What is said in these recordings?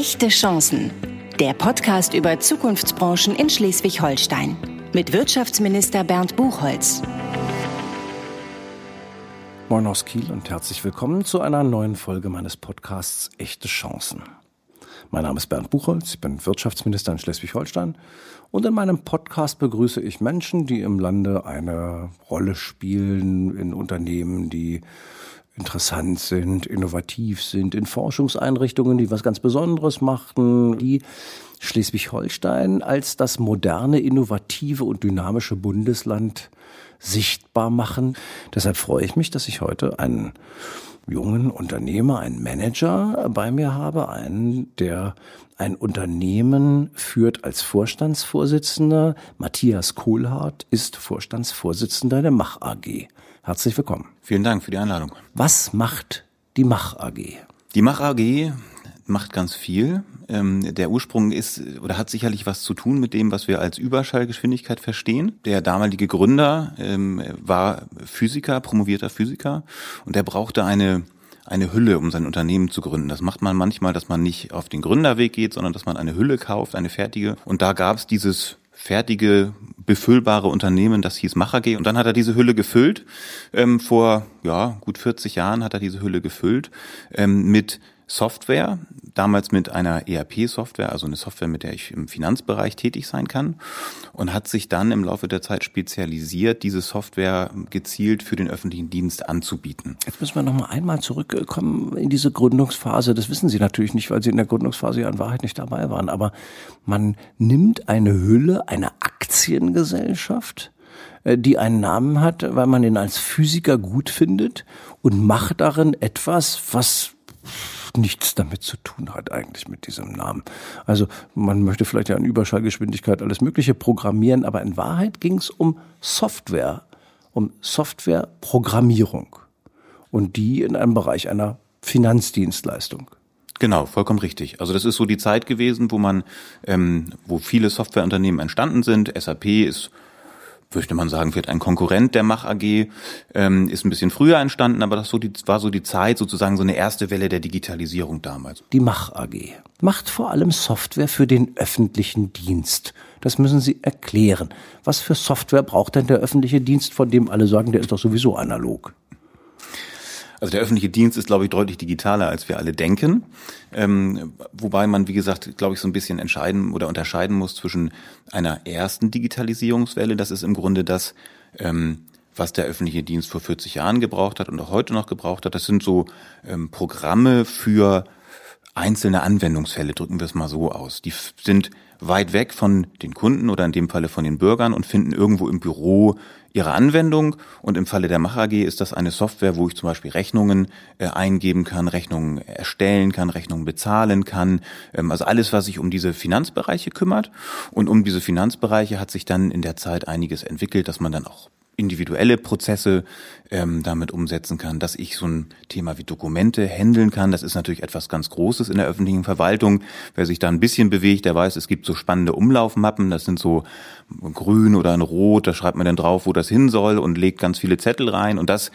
Echte Chancen. Der Podcast über Zukunftsbranchen in Schleswig-Holstein. Mit Wirtschaftsminister Bernd Buchholz. Moin aus Kiel und herzlich willkommen zu einer neuen Folge meines Podcasts Echte Chancen. Mein Name ist Bernd Buchholz, ich bin Wirtschaftsminister in Schleswig-Holstein und in meinem Podcast begrüße ich Menschen, die im Lande eine Rolle spielen in Unternehmen, die interessant sind, innovativ sind, in Forschungseinrichtungen, die was ganz Besonderes machten, die Schleswig-Holstein als das moderne, innovative und dynamische Bundesland sichtbar machen. Deshalb freue ich mich, dass ich heute einen jungen Unternehmer, einen Manager bei mir habe, einen, der ein Unternehmen führt als Vorstandsvorsitzender. Matthias Kohlhardt ist Vorstandsvorsitzender der Mach AG. Herzlich willkommen. Vielen Dank für die Einladung. Was macht die Mach AG? Die Mach AG macht ganz viel. Ähm, der Ursprung ist oder hat sicherlich was zu tun mit dem, was wir als Überschallgeschwindigkeit verstehen. Der damalige Gründer ähm, war Physiker, promovierter Physiker, und der brauchte eine eine Hülle, um sein Unternehmen zu gründen. Das macht man manchmal, dass man nicht auf den Gründerweg geht, sondern dass man eine Hülle kauft, eine fertige. Und da gab es dieses fertige, befüllbare Unternehmen, das hieß Macher.g. Und dann hat er diese Hülle gefüllt. Ähm, vor ja gut 40 Jahren hat er diese Hülle gefüllt ähm, mit Software, damals mit einer ERP-Software, also eine Software, mit der ich im Finanzbereich tätig sein kann und hat sich dann im Laufe der Zeit spezialisiert, diese Software gezielt für den öffentlichen Dienst anzubieten. Jetzt müssen wir noch mal einmal zurückkommen in diese Gründungsphase. Das wissen Sie natürlich nicht, weil Sie in der Gründungsphase ja in Wahrheit nicht dabei waren, aber man nimmt eine Hülle, eine Aktiengesellschaft, äh, die einen Namen hat, weil man ihn als Physiker gut findet und macht darin etwas, was nichts damit zu tun hat eigentlich mit diesem Namen. Also man möchte vielleicht ja an Überschallgeschwindigkeit alles Mögliche programmieren, aber in Wahrheit ging es um Software, um Softwareprogrammierung und die in einem Bereich einer Finanzdienstleistung. Genau, vollkommen richtig. Also das ist so die Zeit gewesen, wo man, ähm, wo viele Softwareunternehmen entstanden sind. SAP ist würde man sagen, vielleicht ein Konkurrent der Mach AG, ähm, ist ein bisschen früher entstanden, aber das so die, war so die Zeit, sozusagen so eine erste Welle der Digitalisierung damals. Die Mach AG macht vor allem Software für den öffentlichen Dienst. Das müssen Sie erklären. Was für Software braucht denn der öffentliche Dienst, von dem alle sagen, der ist doch sowieso analog? Also der öffentliche Dienst ist, glaube ich, deutlich digitaler, als wir alle denken. Ähm, wobei man, wie gesagt, glaube ich, so ein bisschen entscheiden oder unterscheiden muss zwischen einer ersten Digitalisierungswelle, das ist im Grunde das, ähm, was der öffentliche Dienst vor 40 Jahren gebraucht hat und auch heute noch gebraucht hat. Das sind so ähm, Programme für einzelne Anwendungsfälle, drücken wir es mal so aus. Die sind weit weg von den Kunden oder in dem Falle von den Bürgern und finden irgendwo im Büro ihre Anwendung. Und im Falle der Mach AG ist das eine Software, wo ich zum Beispiel Rechnungen äh, eingeben kann, Rechnungen erstellen kann, Rechnungen bezahlen kann. Ähm, also alles, was sich um diese Finanzbereiche kümmert. Und um diese Finanzbereiche hat sich dann in der Zeit einiges entwickelt, dass man dann auch individuelle Prozesse ähm, damit umsetzen kann, dass ich so ein Thema wie Dokumente handeln kann. Das ist natürlich etwas ganz Großes in der öffentlichen Verwaltung. Wer sich da ein bisschen bewegt, der weiß, es gibt so spannende Umlaufmappen. Das sind so grün oder ein rot. Da schreibt man dann drauf, wo das hin soll und legt ganz viele Zettel rein. Und das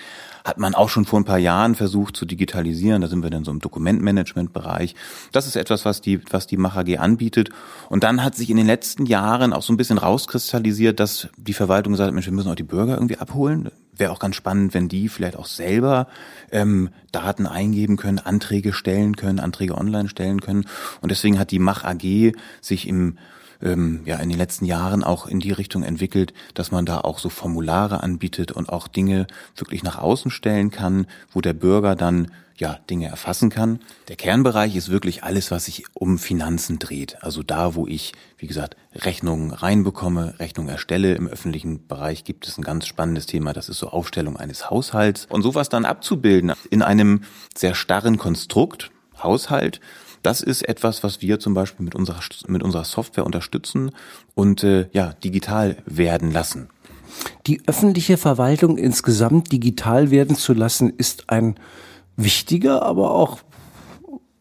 hat man auch schon vor ein paar Jahren versucht zu digitalisieren. Da sind wir dann so im Dokumentmanagement-Bereich. Das ist etwas, was die, was die Mach AG anbietet. Und dann hat sich in den letzten Jahren auch so ein bisschen rauskristallisiert, dass die Verwaltung gesagt hat, Mensch, wir müssen auch die Bürger irgendwie abholen. Wäre auch ganz spannend, wenn die vielleicht auch selber ähm, Daten eingeben können, Anträge stellen können, Anträge online stellen können. Und deswegen hat die Mach AG sich im ähm, ja in den letzten Jahren auch in die Richtung entwickelt, dass man da auch so Formulare anbietet und auch Dinge wirklich nach außen stellen kann, wo der Bürger dann ja, Dinge erfassen kann. Der Kernbereich ist wirklich alles, was sich um Finanzen dreht. Also da, wo ich, wie gesagt, Rechnungen reinbekomme, Rechnungen erstelle. Im öffentlichen Bereich gibt es ein ganz spannendes Thema, das ist so Aufstellung eines Haushalts. Und sowas dann abzubilden in einem sehr starren Konstrukt, Haushalt, das ist etwas, was wir zum Beispiel mit unserer, mit unserer Software unterstützen und äh, ja, digital werden lassen. Die öffentliche Verwaltung insgesamt digital werden zu lassen, ist ein wichtiger, aber auch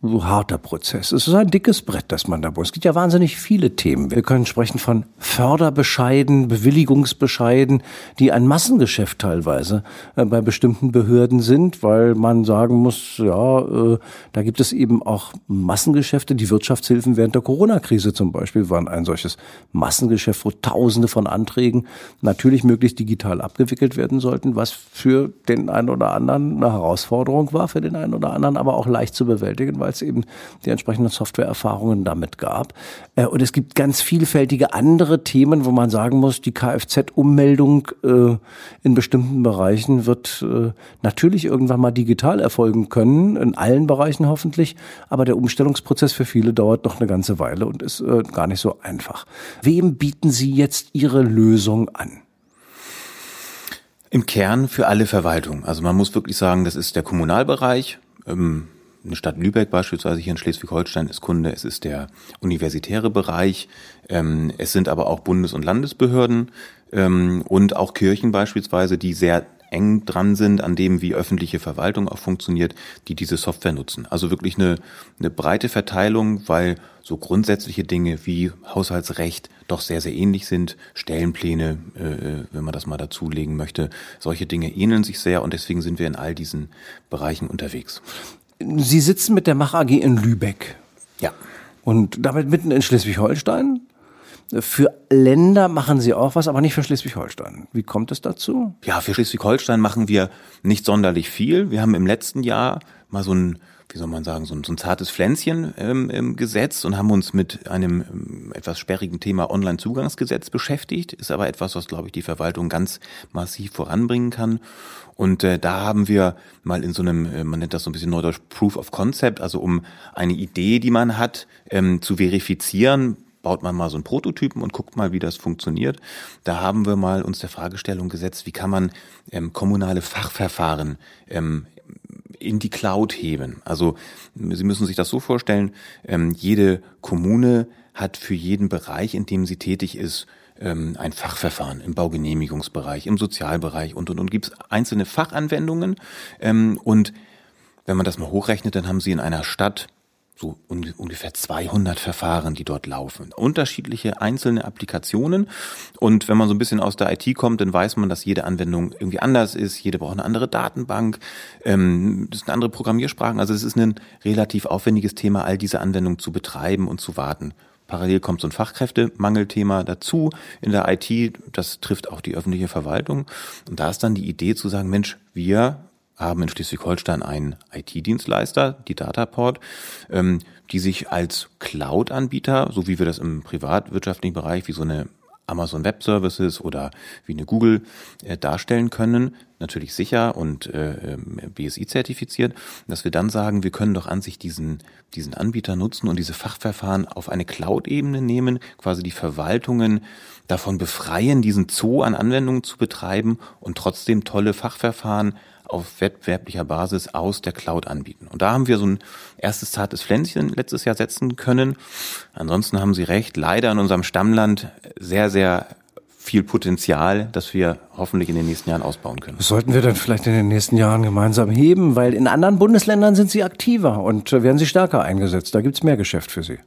harter Prozess. Es ist ein dickes Brett, das man da muss. Es gibt ja wahnsinnig viele Themen. Wir können sprechen von Förderbescheiden, Bewilligungsbescheiden, die ein Massengeschäft teilweise äh, bei bestimmten Behörden sind, weil man sagen muss, ja, äh, da gibt es eben auch Massengeschäfte. Die Wirtschaftshilfen während der Corona-Krise zum Beispiel waren ein solches Massengeschäft, wo Tausende von Anträgen natürlich möglichst digital abgewickelt werden sollten, was für den einen oder anderen eine Herausforderung war, für den einen oder anderen aber auch leicht zu bewältigen, weil es eben die entsprechenden Softwareerfahrungen damit gab. Äh, und es gibt ganz vielfältige andere Themen, wo man sagen muss, die Kfz-Ummeldung äh, in bestimmten Bereichen wird äh, natürlich irgendwann mal digital erfolgen können, in allen Bereichen hoffentlich, aber der Umstellungsprozess für viele dauert noch eine ganze Weile und ist gar nicht so einfach. Wem bieten Sie jetzt Ihre Lösung an? Im Kern für alle Verwaltungen. Also man muss wirklich sagen, das ist der Kommunalbereich. Ähm, eine Stadt Lübeck beispielsweise hier in Schleswig-Holstein ist Kunde, es ist der universitäre Bereich, ähm, es sind aber auch Bundes- und Landesbehörden ähm, und auch Kirchen beispielsweise, die sehr eng dran sind an dem, wie öffentliche Verwaltung auch funktioniert, die diese Software nutzen. Also wirklich eine, eine breite Verteilung, weil so grundsätzliche Dinge wie Haushaltsrecht doch sehr, sehr ähnlich sind. Stellenpläne, äh, wenn man das mal dazulegen möchte, solche Dinge ähneln sich sehr und deswegen sind wir in all diesen Bereichen unterwegs. Sie sitzen mit der Mach AG in Lübeck. Ja. Und damit mitten in Schleswig-Holstein. Für Länder machen Sie auch was, aber nicht für Schleswig-Holstein. Wie kommt es dazu? Ja, für Schleswig-Holstein machen wir nicht sonderlich viel. Wir haben im letzten Jahr mal so ein wie soll man sagen, so ein, so ein zartes Pflänzchen ähm, im Gesetz und haben uns mit einem ähm, etwas sperrigen Thema Online-Zugangsgesetz beschäftigt. Ist aber etwas, was, glaube ich, die Verwaltung ganz massiv voranbringen kann. Und äh, da haben wir mal in so einem, äh, man nennt das so ein bisschen neudeutsch Proof of Concept, also um eine Idee, die man hat, ähm, zu verifizieren, baut man mal so einen Prototypen und guckt mal, wie das funktioniert. Da haben wir mal uns der Fragestellung gesetzt, wie kann man ähm, kommunale Fachverfahren ähm, in die Cloud heben. Also Sie müssen sich das so vorstellen, ähm, jede Kommune hat für jeden Bereich, in dem sie tätig ist, ähm, ein Fachverfahren im Baugenehmigungsbereich, im Sozialbereich und und und gibt es einzelne Fachanwendungen ähm, und wenn man das mal hochrechnet, dann haben Sie in einer Stadt so ungefähr 200 Verfahren, die dort laufen. Unterschiedliche einzelne Applikationen. Und wenn man so ein bisschen aus der IT kommt, dann weiß man, dass jede Anwendung irgendwie anders ist. Jede braucht eine andere Datenbank. Ähm, das sind andere Programmiersprachen. Also es ist ein relativ aufwendiges Thema, all diese Anwendungen zu betreiben und zu warten. Parallel kommt so ein Fachkräftemangelthema dazu in der IT. Das trifft auch die öffentliche Verwaltung. Und da ist dann die Idee zu sagen, Mensch, wir haben in Schleswig-Holstein einen IT-Dienstleister, die Dataport, ähm, die sich als Cloud-Anbieter, so wie wir das im privatwirtschaftlichen Bereich, wie so eine Amazon Web Services oder wie eine Google äh, darstellen können, natürlich sicher und äh, ähm, BSI zertifiziert, dass wir dann sagen, wir können doch an sich diesen diesen Anbieter nutzen und diese Fachverfahren auf eine Cloud-Ebene nehmen, quasi die Verwaltungen davon befreien, diesen Zoo an Anwendungen zu betreiben und trotzdem tolle Fachverfahren auf wettbewerblicher Basis aus der Cloud anbieten. Und da haben wir so ein erstes zartes Pflänzchen letztes Jahr setzen können. Ansonsten haben Sie recht, leider in unserem Stammland sehr, sehr viel Potenzial, das wir hoffentlich in den nächsten Jahren ausbauen können. Das sollten wir dann vielleicht in den nächsten Jahren gemeinsam heben, weil in anderen Bundesländern sind sie aktiver und werden sie stärker eingesetzt. Da gibt es mehr Geschäft für sie.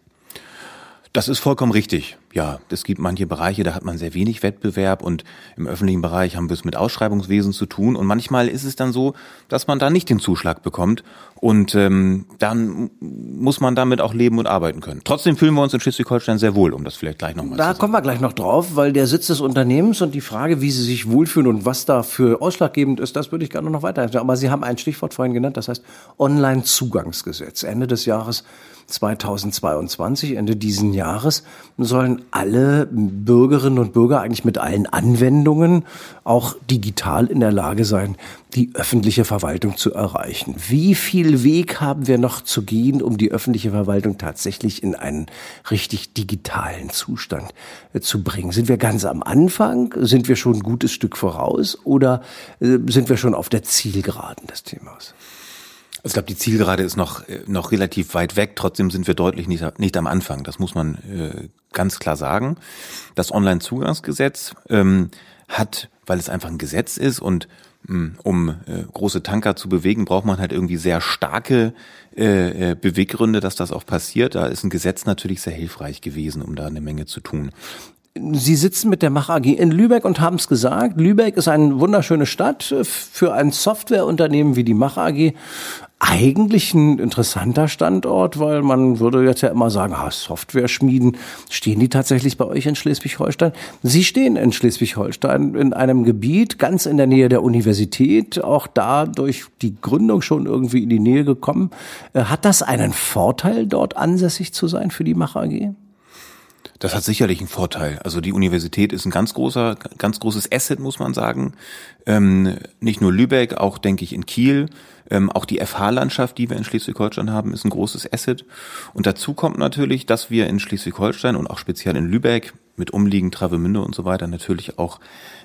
Das ist vollkommen richtig. Ja, es gibt manche Bereiche, da hat man sehr wenig Wettbewerb und im öffentlichen Bereich haben wir es mit Ausschreibungswesen zu tun und manchmal ist es dann so, dass man da nicht den Zuschlag bekommt und ähm, dann muss man damit auch leben und arbeiten können. Trotzdem fühlen wir uns in Schleswig-Holstein sehr wohl, um das vielleicht gleich nochmal zu sagen. Da kommen wir gleich noch drauf, weil der Sitz des Unternehmens und die Frage, wie Sie sich wohlfühlen und was dafür ausschlaggebend ist, das würde ich gerne noch weiter. Aber Sie haben ein Stichwort vorhin genannt, das heißt Online-Zugangsgesetz. Ende des Jahres 2022, Ende diesen Jahres, sollen alle Bürgerinnen und Bürger eigentlich mit allen Anwendungen auch digital in der Lage sein, die öffentliche Verwaltung zu erreichen. Wie viel Weg haben wir noch zu gehen, um die öffentliche Verwaltung tatsächlich in einen richtig digitalen Zustand äh, zu bringen? Sind wir ganz am Anfang? Sind wir schon ein gutes Stück voraus? Oder äh, sind wir schon auf der Zielgeraden des Themas? Ich glaube, die Zielgerade ist noch, äh, noch relativ weit weg. Trotzdem sind wir deutlich nicht, nicht am Anfang. Das muss man äh, ganz klar sagen. Das Online-Zugangsgesetz ähm, hat, weil es einfach ein Gesetz ist und hm, um äh, große Tanker zu bewegen, braucht man halt irgendwie sehr starke äh, äh, Beweggründe, dass das auch passiert. Da ist ein Gesetz natürlich sehr hilfreich gewesen, um da eine Menge zu tun. Sie sitzen mit der Mach AG in Lübeck und haben es gesagt. Lübeck ist eine wunderschöne Stadt für ein Softwareunternehmen wie die Mach AG. Eigentlich ein interessanter Standort, weil man würde jetzt ja immer sagen, ah, Software schmieden. Stehen die tatsächlich bei euch in Schleswig-Holstein? Sie stehen in Schleswig-Holstein in einem Gebiet ganz in der Nähe der Universität, auch da durch die Gründung schon irgendwie in die Nähe gekommen. Äh, hat das einen Vorteil, dort ansässig zu sein für die Mach AG? Das hat sicherlich einen Vorteil. Also die Universität ist ein ganz großer, ganz großes Asset, muss man sagen. Ähm, nicht nur Lübeck, auch denke ich in Kiel. Ähm, auch die FH-Landschaft, die wir in Schleswig-Holstein haben, ist ein großes Asset. Und dazu kommt natürlich, dass wir in Schleswig-Holstein und auch speziell in Lübeck mit umliegend Travemünde und so weiter natürlich auch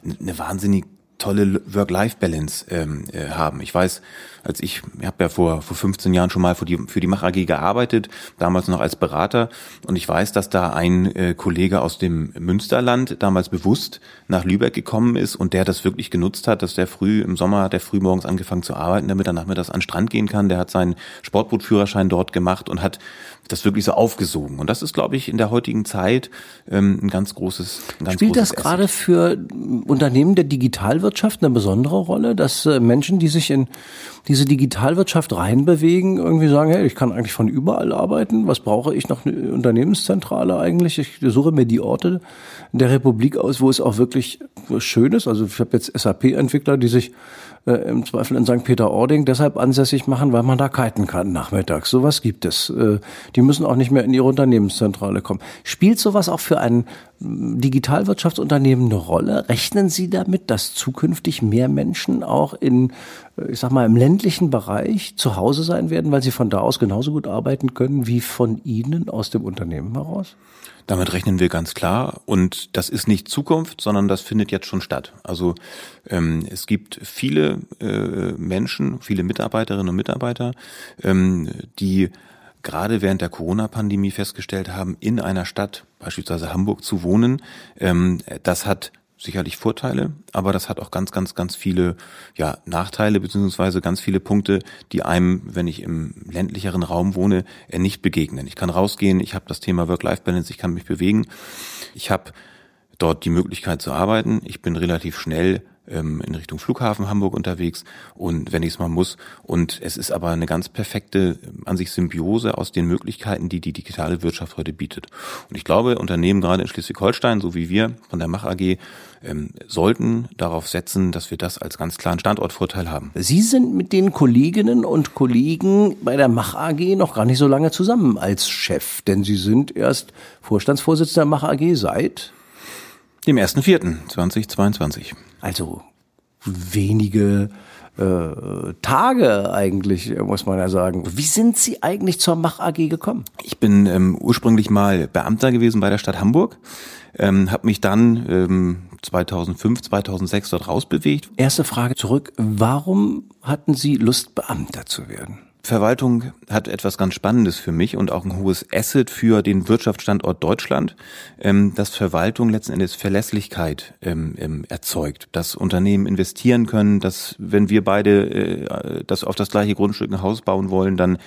eine wahnsinnig tolle Work-Life-Balance ähm, äh, haben. Ich weiß, als ich, ich habe ja vor, vor 15 Jahren schon mal für die, für die Mach AG gearbeitet, damals noch als Berater. Und ich weiß, dass da ein äh, Kollege aus dem Münsterland damals bewusst nach Lübeck gekommen ist und der das wirklich genutzt hat, dass der früh im Sommer, der früh morgens angefangen zu arbeiten, damit er nachmittags an den Strand gehen kann. Der hat seinen Sportbootführerschein dort gemacht und hat das wirklich so aufgesogen. Und das ist, glaube ich, in der heutigen Zeit ähm, ein ganz großes ein ganz Spielt großes das gerade für Unternehmen der Digitalwirtschaft eine besondere Rolle, dass äh, Menschen, die sich in diese Digitalwirtschaft reinbewegen, irgendwie sagen, hey, ich kann eigentlich von überall arbeiten. Was brauche ich noch eine Unternehmenszentrale eigentlich? Ich suche mir die Orte der Republik aus, wo es auch wirklich schön ist. Also ich habe jetzt SAP-Entwickler, die sich äh, im Zweifel in St. Peter-Ording deshalb ansässig machen, weil man da kiten kann nachmittags. Sowas gibt es. Äh, die müssen auch nicht mehr in ihre Unternehmenszentrale kommen. Spielt sowas auch für ein Digitalwirtschaftsunternehmen eine Rolle? Rechnen Sie damit, dass zukünftig mehr Menschen auch in, ich sag mal, im ländlichen Bereich zu Hause sein werden, weil sie von da aus genauso gut arbeiten können wie von Ihnen aus dem Unternehmen heraus? Damit rechnen wir ganz klar. Und das ist nicht Zukunft, sondern das findet jetzt schon statt. Also ähm, es gibt viele äh, Menschen, viele Mitarbeiterinnen und Mitarbeiter, ähm, die gerade während der Corona-Pandemie festgestellt haben, in einer Stadt, beispielsweise Hamburg, zu wohnen. Ähm, das hat sicherlich Vorteile, aber das hat auch ganz, ganz, ganz viele ja, Nachteile beziehungsweise ganz viele Punkte, die einem, wenn ich im ländlicheren Raum wohne, äh, nicht begegnen. Ich kann rausgehen, ich habe das Thema Work-Life-Balance, ich kann mich bewegen, ich habe dort die Möglichkeit zu arbeiten, ich bin relativ schnell ähm, in Richtung Flughafen Hamburg unterwegs und wenn ich es mal muss. Und es ist aber eine ganz perfekte ähm, an sich Symbiose aus den Möglichkeiten, die die digitale Wirtschaft heute bietet. Und ich glaube, Unternehmen gerade in Schleswig-Holstein, so wie wir von der Mach AG, ähm, sollten darauf setzen, dass wir das als ganz klaren Standortvorteil haben. Sie sind mit den Kolleginnen und Kollegen bei der Mach AG noch gar nicht so lange zusammen als Chef, denn Sie sind erst Vorstandsvorsitzender der Mach AG seit dem 1.4.2022. Also wenige äh, Tage eigentlich, muss man ja sagen. Wie sind Sie eigentlich zur Mach AG gekommen? Ich bin ähm, ursprünglich mal Beamter gewesen bei der Stadt Hamburg, ähm, habe mich dann ähm, 2005, 2006 dort rausbewegt. Erste Frage zurück. Warum hatten Sie Lust, Beamter zu werden? Verwaltung hat etwas ganz Spannendes für mich und auch ein hohes Asset für den Wirtschaftsstandort Deutschland, ähm, dass Verwaltung letzten Endes Verlässlichkeit ähm, ähm, erzeugt, dass Unternehmen investieren können, dass wenn wir beide äh, das auf das gleiche Grundstück ein Haus bauen wollen, dann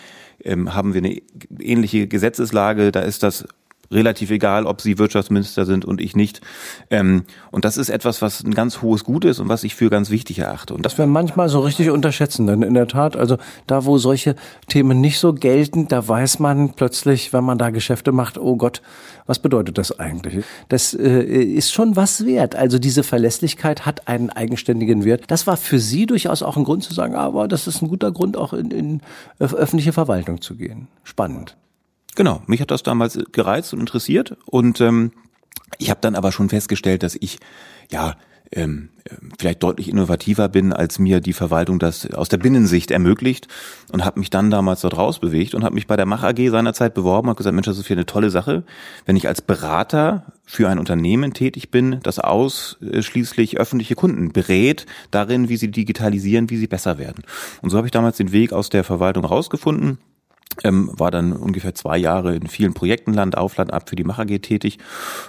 haben wir eine ähnliche Gesetzeslage, da ist das relativ egal, ob sie Wirtschaftsminister sind und ich nicht. Ähm, und das ist etwas, was ein ganz hohes Gut ist und was ich für ganz wichtig erachte. Und das wir manchmal so richtig unterschätzen, denn in der Tat, also da, wo solche Themen nicht so gelten, da weiß man plötzlich, wenn man da Geschäfte macht, oh Gott, was bedeutet das eigentlich? Das äh, ist schon was wert. Also diese Verlässlichkeit hat einen eigenständigen Wert. Das war für Sie durchaus auch ein Grund zu sagen, aber das ist ein guter Grund, auch in, in öffentliche Verwaltung zu gehen. Spannend. Genau, mich hat das damals gereizt und interessiert und ähm, ich habe dann aber schon festgestellt, dass ich ja ähm, vielleicht deutlich innovativer bin, als mir die Verwaltung das aus der Binnensicht ermöglicht und habe mich dann damals dort rausbewegt und habe mich bei der Mach AG seinerzeit beworben und gesagt, Mensch, das ist für eine tolle Sache, wenn ich als Berater für ein Unternehmen tätig bin, das ausschließlich öffentliche Kunden berät darin, wie sie digitalisieren, wie sie besser werden. Und so habe ich damals den Weg aus der Verwaltung rausgefunden ähm, war dann ungefähr zwei Jahre in vielen Projekten Land auf Land ab für die Macher AG tätig.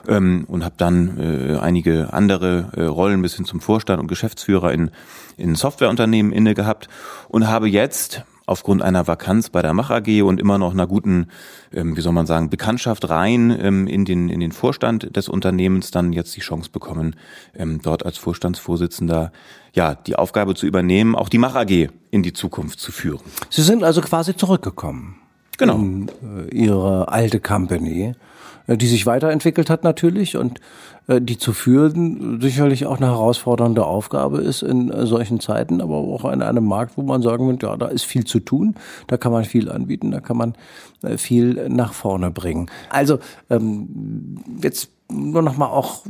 Ähm, und habe dann äh, einige andere äh, Rollen bis hin zum Vorstand und Geschäftsführer in, in Softwareunternehmen inne gehabt. Und habe jetzt aufgrund einer Vakanz bei der Mach AG und immer noch einer guten, ähm, wie soll man sagen, Bekanntschaft rein ähm, in den in den Vorstand des Unternehmens dann jetzt die Chance bekommen, ähm, dort als Vorstandsvorsitzender ja die Aufgabe zu übernehmen, auch die Mach AG in die Zukunft zu führen. Sie sind also quasi zurückgekommen. Genau. In äh, Ihre alte Company, die sich weiterentwickelt hat natürlich und äh, die zu führen sicherlich auch eine herausfordernde Aufgabe ist in äh, solchen Zeiten, aber auch in einem Markt, wo man sagen wird, ja, da ist viel zu tun, da kann man viel anbieten, da kann man äh, viel nach vorne bringen. Also ähm, jetzt nur noch mal auch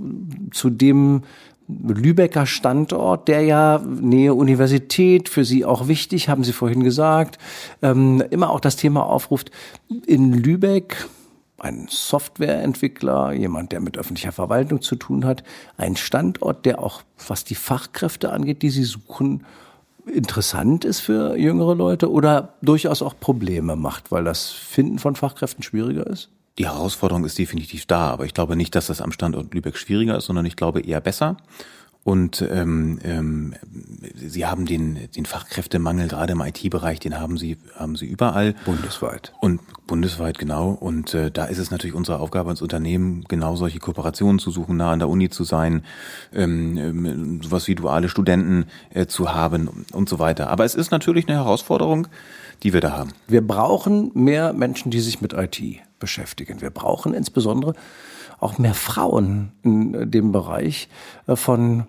zu dem Lübecker Standort, der ja Nähe Universität für Sie auch wichtig, haben Sie vorhin gesagt, ähm, immer auch das Thema aufruft. In Lübeck ein Softwareentwickler, jemand, der mit öffentlicher Verwaltung zu tun hat, ein Standort, der auch, was die Fachkräfte angeht, die Sie suchen, interessant ist für jüngere Leute oder durchaus auch Probleme macht, weil das Finden von Fachkräften schwieriger ist? Die Herausforderung ist definitiv da, aber ich glaube nicht, dass das am Standort Lübeck schwieriger ist, sondern ich glaube eher besser. Und ähm, ähm, sie haben den, den Fachkräftemangel gerade im IT-Bereich, den haben sie, haben sie überall. Bundesweit. Und bundesweit, genau. Und äh, da ist es natürlich unsere Aufgabe als Unternehmen, genau solche Kooperationen zu suchen, nah an der Uni zu sein, ähm, ähm, sowas wie duale Studenten äh, zu haben und so weiter. Aber es ist natürlich eine Herausforderung, die wir da haben. Wir brauchen mehr Menschen, die sich mit IT beschäftigen. Wir brauchen insbesondere auch mehr Frauen in dem Bereich äh, von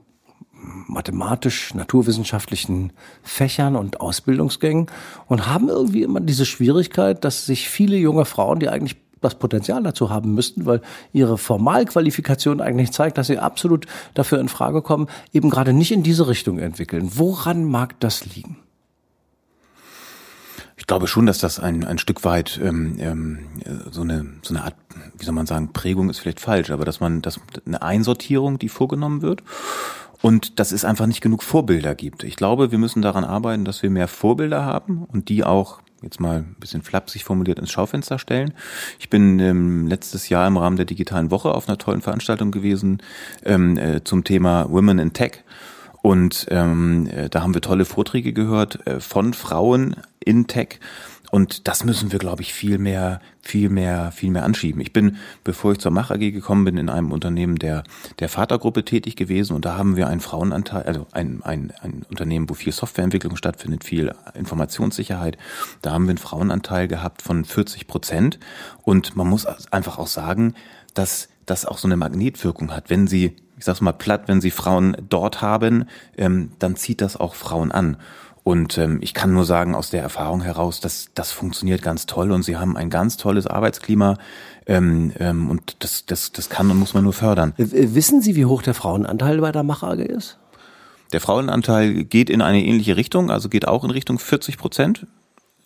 mathematisch-naturwissenschaftlichen Fächern und Ausbildungsgängen und haben irgendwie immer diese Schwierigkeit, dass sich viele junge Frauen, die eigentlich das Potenzial dazu haben müssten, weil ihre Formalqualifikation eigentlich zeigt, dass sie absolut dafür in Frage kommen, eben gerade nicht in diese Richtung entwickeln. Woran mag das liegen? Ich glaube schon, dass das ein, ein Stück weit ähm, ähm, so, eine, so eine Art, wie soll man sagen, Prägung ist vielleicht falsch, aber dass man, dass eine Einsortierung, die vorgenommen wird und dass es einfach nicht genug Vorbilder gibt. Ich glaube, wir müssen daran arbeiten, dass wir mehr Vorbilder haben und die auch jetzt mal ein bisschen flapsig formuliert ins Schaufenster stellen. Ich bin ähm, letztes Jahr im Rahmen der digitalen Woche auf einer tollen Veranstaltung gewesen ähm, äh, zum Thema Women in Tech. Und ähm, äh, da haben wir tolle Vorträge gehört äh, von Frauen in Tech und das müssen wir, glaube ich, viel mehr, viel mehr, viel mehr anschieben. Ich bin, bevor ich zur Mach AG gekommen bin, in einem Unternehmen der, der Vatergruppe tätig gewesen und da haben wir einen Frauenanteil, also ein, ein, ein Unternehmen, wo viel Softwareentwicklung stattfindet, viel Informationssicherheit. Da haben wir einen Frauenanteil gehabt von 40 Prozent und man muss einfach auch sagen, dass das auch so eine Magnetwirkung hat. Wenn Sie, ich sag's mal platt, wenn Sie Frauen dort haben, ähm, dann zieht das auch Frauen an. Und ähm, ich kann nur sagen aus der Erfahrung heraus, dass das funktioniert ganz toll und sie haben ein ganz tolles Arbeitsklima ähm, ähm, und das, das, das kann und muss man nur fördern. Wissen Sie, wie hoch der Frauenanteil bei der Mach AG ist? Der Frauenanteil geht in eine ähnliche Richtung, also geht auch in Richtung 40 Prozent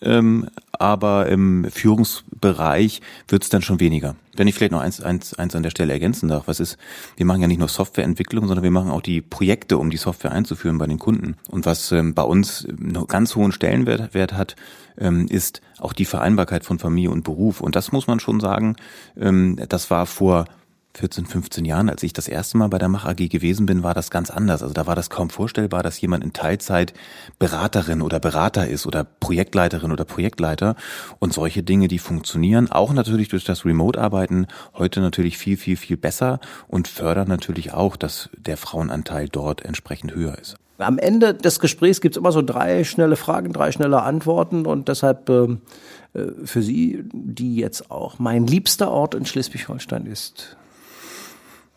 ähm, aber im Führungsbereich wird es dann schon weniger. Wenn ich vielleicht noch eins, eins, eins an der Stelle ergänzen darf, was ist, wir machen ja nicht nur Softwareentwicklung, sondern wir machen auch die Projekte, um die Software einzuführen bei den Kunden. Und was ähm, bei uns einen ganz hohen Stellenwert Wert hat, ähm, ist auch die Vereinbarkeit von Familie und Beruf. Und das muss man schon sagen, ähm, das war vor 14, 15 Jahren, als ich das erste Mal bei der Mach AG gewesen bin, war das ganz anders. Also da war das kaum vorstellbar, dass jemand in Teilzeit Beraterin oder Berater ist oder Projektleiterin oder Projektleiter und solche Dinge, die funktionieren, auch natürlich durch das Remote-Arbeiten heute natürlich viel, viel, viel besser und fördern natürlich auch, dass der Frauenanteil dort entsprechend höher ist. Am Ende des Gesprächs gibt es immer so drei schnelle Fragen, drei schnelle Antworten und deshalb äh, äh für Sie, die jetzt auch mein liebster Ort in Schleswig-Holstein ist.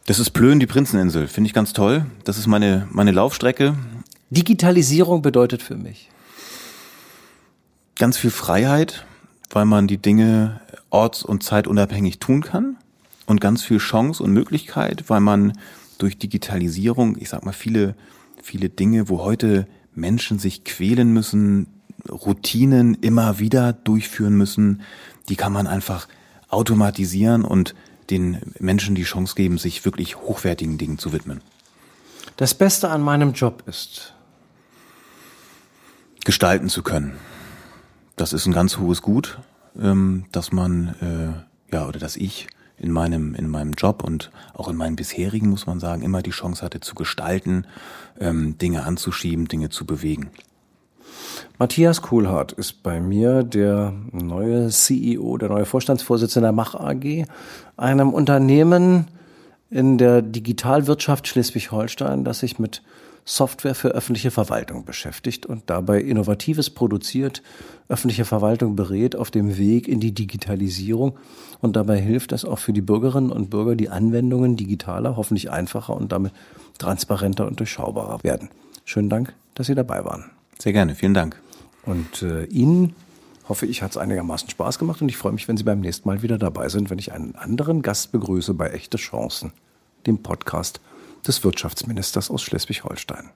Das ist Plön, die Prinzeninsel. Finde ich ganz toll. Das ist meine, meine Laufstrecke. Digitalisierung bedeutet für mich? Ganz viel Freiheit, weil man die Dinge orts- und zeitunabhängig tun kann. Und ganz viel Chance und Möglichkeit, weil man durch Digitalisierung, ich sag mal, viele, viele Dinge, wo heute Menschen sich quälen müssen, Routinen immer wieder durchführen müssen, die kann man einfach automatisieren und den Menschen die Chance geben, sich wirklich hochwertigen Dingen zu widmen. Das Beste an meinem Job ist, gestalten zu können. Das ist ein ganz hohes Gut. ähm, dass man, äh, ja, oder dass ich in meinem, in meinem Job und auch in meinem bisherigen, muss man sagen, immer die Chance hatte zu gestalten, ähm, Dinge anzuschieben, Dinge zu bewegen. Matthias Kuhlhardt ist bei mir der neue CEO, der neue Vorstandsvorsitzende der Mach AG, einem Unternehmen in der Digitalwirtschaft Schleswig-Holstein, das sich mit Software für öffentliche Verwaltung beschäftigt und dabei Innovatives produziert, öffentliche Verwaltung berät auf dem Weg in die Digitalisierung und dabei hilft es auch für die Bürgerinnen und Bürger, die Anwendungen digitaler, hoffentlich einfacher und damit transparenter und durchschaubarer werden. Schönen Dank, dass Sie dabei waren. Sehr gerne, vielen Dank. Und äh, Ihnen hoffe ich, hat es einigermaßen Spaß gemacht und ich freue mich, wenn Sie beim nächsten Mal wieder dabei sind, wenn ich einen anderen Gast begrüße bei Echte Chancen, dem Podcast des Wirtschaftsministers aus Schleswig-Holstein.